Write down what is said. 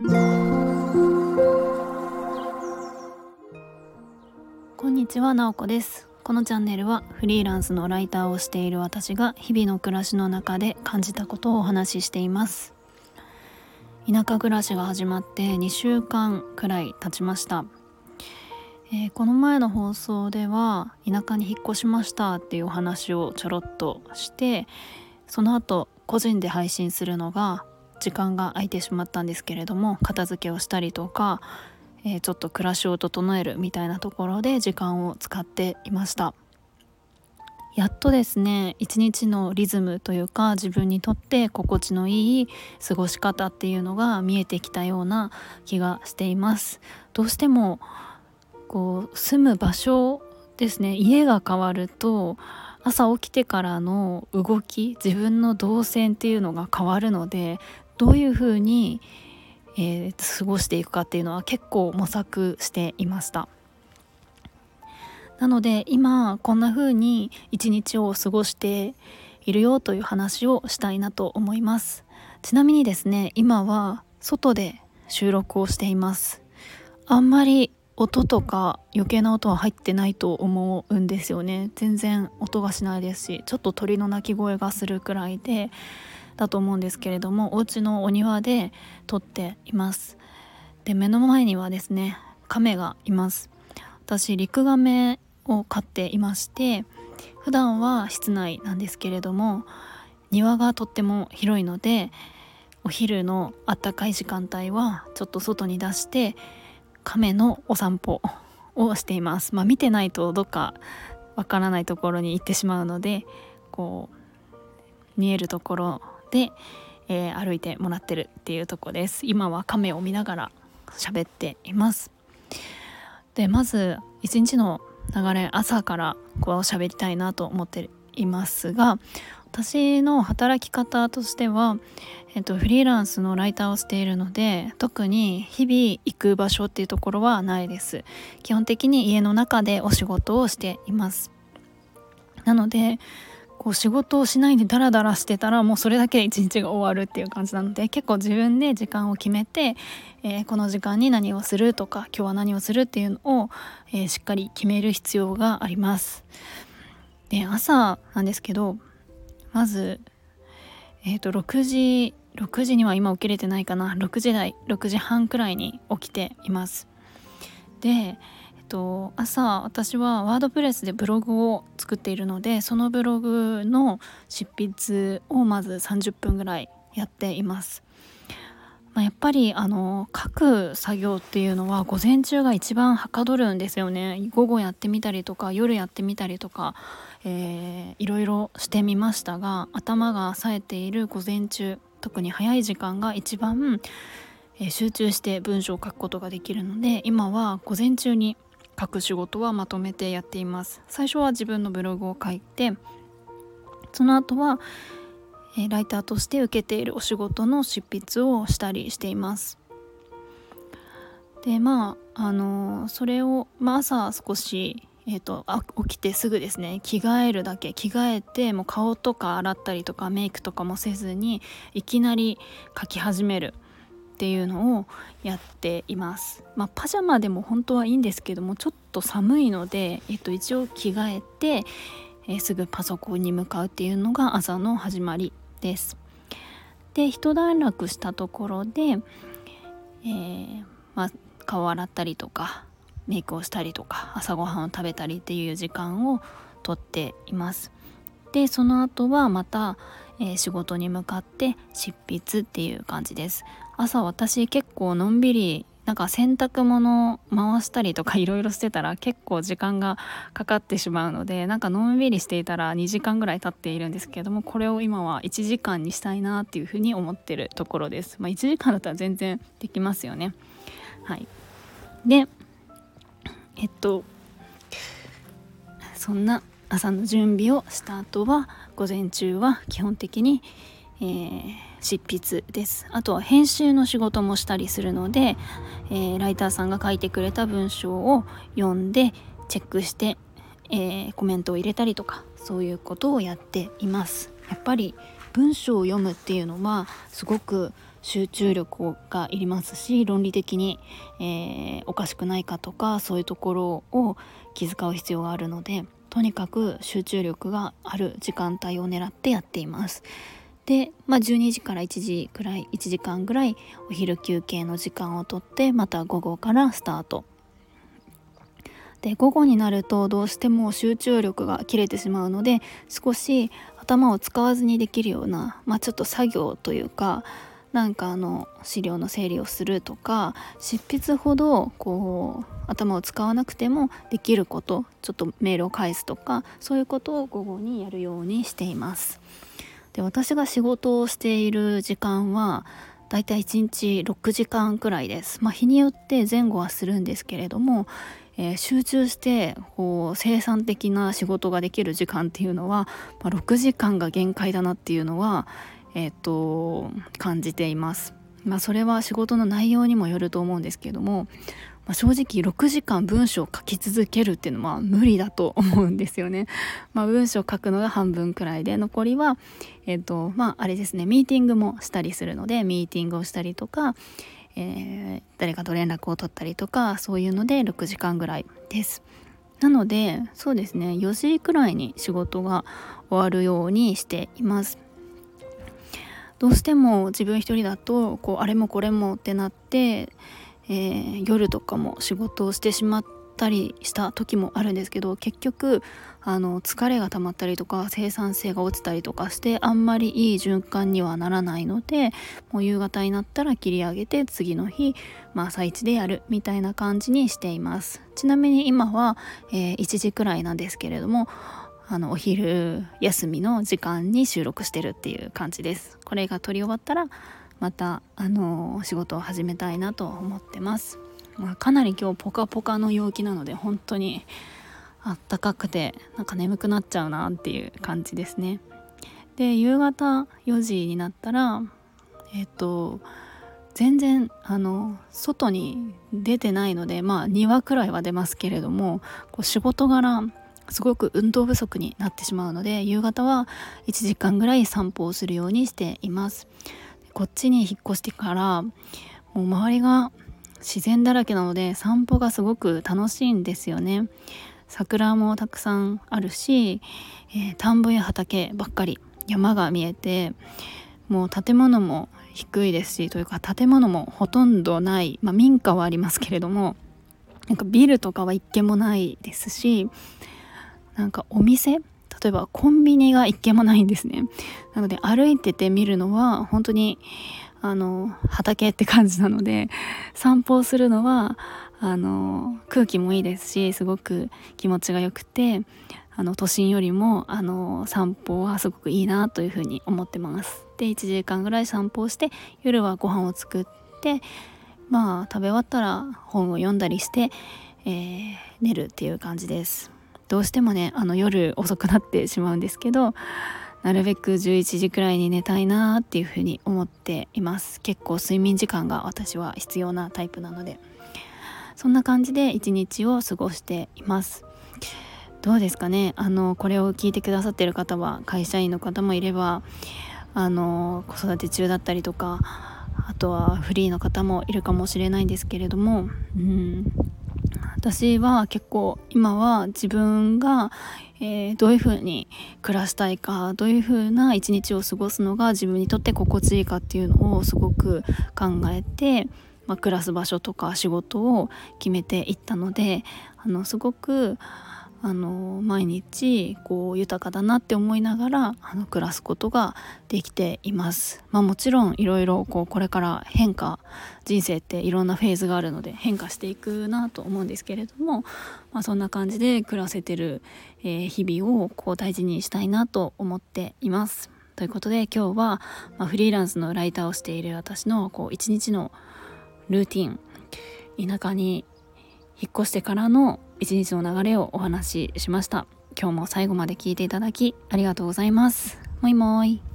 こんにちは、なおこです。このチャンネルはフリーランスのライターをしている私が日々の暮らしの中で感じたことをお話ししています。田舎暮らしが始まって2週間くらい経ちました。えー、この前の放送では田舎に引っ越しましたっていうお話をちょろっとしてその後個人で配信するのが時間が空いてしまったんですけれども片付けをしたりとか、えー、ちょっと暮らしを整えるみたいなところで時間を使っていました。やっとですね一日のリズムというか自分にとって心地のいい過ごし方っていうのが見えてきたような気がしています。どうしてもこう住む場所ですね家が変わると朝起きてからの動き自分の動線っていうのが変わるのでどういうふうに、えー、過ごしていくかっていうのは結構模索していました。なので今こんな風に一日を過ごしているよという話をしたいなと思います。ちなみにですね今は外で収録をしています。あんまり音とか余計な音は入ってないと思うんですよね。全然音がしないですしちょっと鳥の鳴き声がするくらいでだと思うんですけれどもお家のお庭で撮っていますで目の前にはですね亀がいます私リクガメを飼っていまして普段は室内なんですけれども庭がとっても広いのでお昼のあったかい時間帯はちょっと外に出して亀のお散歩をしています。まあ、見てないとどっかわからないところに行ってしまうのでこう見えるところで、えー、歩いてもらってるっていうとこです。今は亀を見ながら喋っています。でまず一日の流れ朝からこう喋りたいなと思っていますが私の働き方としては、えっと、フリーランスのライターをしているので特に日々行く場所っていうところはないです。基本的に家の中でお仕事をしています。なのでこう仕事をしないでダラダラしてたらもうそれだけで一日が終わるっていう感じなので結構自分で時間を決めて、えー、この時間に何をするとか今日は何をするっていうのを、えー、しっかり決める必要があります。で朝なんですけどまず、えーと、6時6時には今起きれてないかな6時台6時半くらいに起きていますで、と、朝私はワードプレスでブログを作っているのでそのブログの執筆をまず30分ぐらいやっています。まあ、やっぱりあの書く作業っていうのは午前中が一番はかどるんですよね。午後やってみたりとか夜やってみたりとか、えー、いろいろしてみましたが頭が冴えている午前中特に早い時間が一番、えー、集中して文章を書くことができるので今は午前中に書く仕事はまとめてやっています。最初は自分のブログを書いてその後はライターとして受けているお仕事の執筆をしたりしています。でまああのそれを、まあ、朝少し、えーと、起きてすぐですね。着替えるだけ。着替えてもう顔とか洗ったりとかメイクとかもせずにいきなり書き始める。っていうのをやっています。まあ、パジャマでも本当はいいんですけどもちょっと寒いので、えっと、一応着替えて、えー、すぐパソコンに向かうっていうのが朝の始まりです。で一段落したところで、えー、まあ、顔洗ったりとかメイクをしたりとか朝ごはんを食べたりっていう時間をとっています。でその後はまた、えー、仕事に向かって執筆っていう感じです。朝私結構のんびりなんか洗濯物回したりとかいろいろしてたら結構時間がかかってしまうのでなんかのんびりしていたら2時間ぐらい経っているんですけれどもこれを今は1時間にしたいなっていうふうに思ってるところです。まあ、1時間だったら全然できますよね。はい、でえっとそんな朝の準備をした後は午前中は基本的に、えー執筆ですあとは編集の仕事もしたりするので、えー、ライターさんが書いてくれた文章を読んでチェックして、えー、コメントを入れたりとかそういうことをやっていますやっぱり文章を読むっていうのはすごく集中力がいりますし論理的に、えー、おかしくないかとかそういうところを気遣う必要があるのでとにかく集中力がある時間帯を狙ってやっています。で、まあ、12時から1時くらい1時間ぐらいお昼休憩の時間をとってまた午後からスタートで午後になるとどうしても集中力が切れてしまうので少し頭を使わずにできるような、まあ、ちょっと作業というかなんかあの資料の整理をするとか執筆ほどこう頭を使わなくてもできることちょっとメールを返すとかそういうことを午後にやるようにしています。で私が仕事をしている時間はだいたい1日6時間くらいです。まあ、日によって前後はするんですけれどもえー、集中してこう生産的な仕事ができる時間っていうのは、まあ、6時間が限界だなっていうのは、えー、っと感じています。まあ、それは仕事の内容にもよると思うんですけども、まあ、正直6時間文章を書き続けるっていうのは無理だと思うんですよね。まあ、文章を書くのが半分くらいで残りは、えっとまあ、あれですねミーティングもしたりするのでミーティングをしたりとか、えー、誰かと連絡を取ったりとかそういうので6時間ぐらいですなのでそうですね4時くらいに仕事が終わるようにしていますどうしても自分一人だとこうあれもこれもってなって、えー、夜とかも仕事をしてしまったりした時もあるんですけど結局あの疲れが溜まったりとか生産性が落ちたりとかしてあんまりいい循環にはならないのでもう夕方になったら切り上げて次の日、まあ、朝一でやるみたいな感じにしています。ちなみに今は、えー、1時くらいなんですけれどもあのお昼休みの時間に収録してるっていう感じです。これが撮り終わったらまたあの仕事を始めたいなと思ってます、まあ、かなり今日ポカポカの陽気なので本当にあったかくてなんか眠くなっちゃうなっていう感じですね。で夕方4時になったらえっ、と全然あの外に出てないのでまあ2話くらいは出ますけれどもこう仕事柄すごく運動不足になってしまうので夕方は1時間ぐらい散歩をするようにしています。こっちに引っ越してからもう周りが自然だらけなので散歩がすごく楽しいんですよね。桜もたくさんあるし、えー、田んぼや畑ばっかり山が見えてもう建物も低いですしというか建物もほとんどない、まあ、民家はありますけれどもなんかビルとかは一軒もないですしなんかお店例えばコンビニが一軒もないんですねなので歩いてて見るのは本当にあの畑って感じなので散歩をするのはあの空気もいいですしすごく気持ちが良くてあの都心よりもあの散歩はすごくいいなというふうに思ってます。で1時間ぐらい散歩をして夜はご飯を作ってまあ食べ終わったら本を読んだりして、えー、寝るっていう感じです。どうしてもねあの夜遅くなってしまうんですけどなるべく11時くらいに寝たいなっていうふうに思っています。結構睡眠時間が私は必要なタイプなので。そんな感じで一日を過ごしています。どうですかね？あのこれを聞いてくださってる方は会社員の方もいればあの子育て中だったりとかあとはフリーの方もいるかもしれないんですけれども、うん、私は結構今は自分が、えー、どういうふうに暮らしたいかどういうふうな一日を過ごすのが自分にとって心地いいかっていうのをすごく考えてまあ、暮らす場所とか仕事を決めていったのであのすごくあの毎日こう豊かだなって思いながらあの暮らすことができています。まあ、もちろんいろいろこうこれから変化人生っていろんなフェーズがあるので変化していくなと思うんですけれども、まあ、そんな感じで暮らせてる、え、日々をこう大事にしたいなと思っています。ということで今日は、ま、フリーランスのライターをしている私のこう一日のルーティン田舎に引っ越してからの一日の流れをお話ししました。今日も最後まで聞いていただきありがとうございます。もいもい。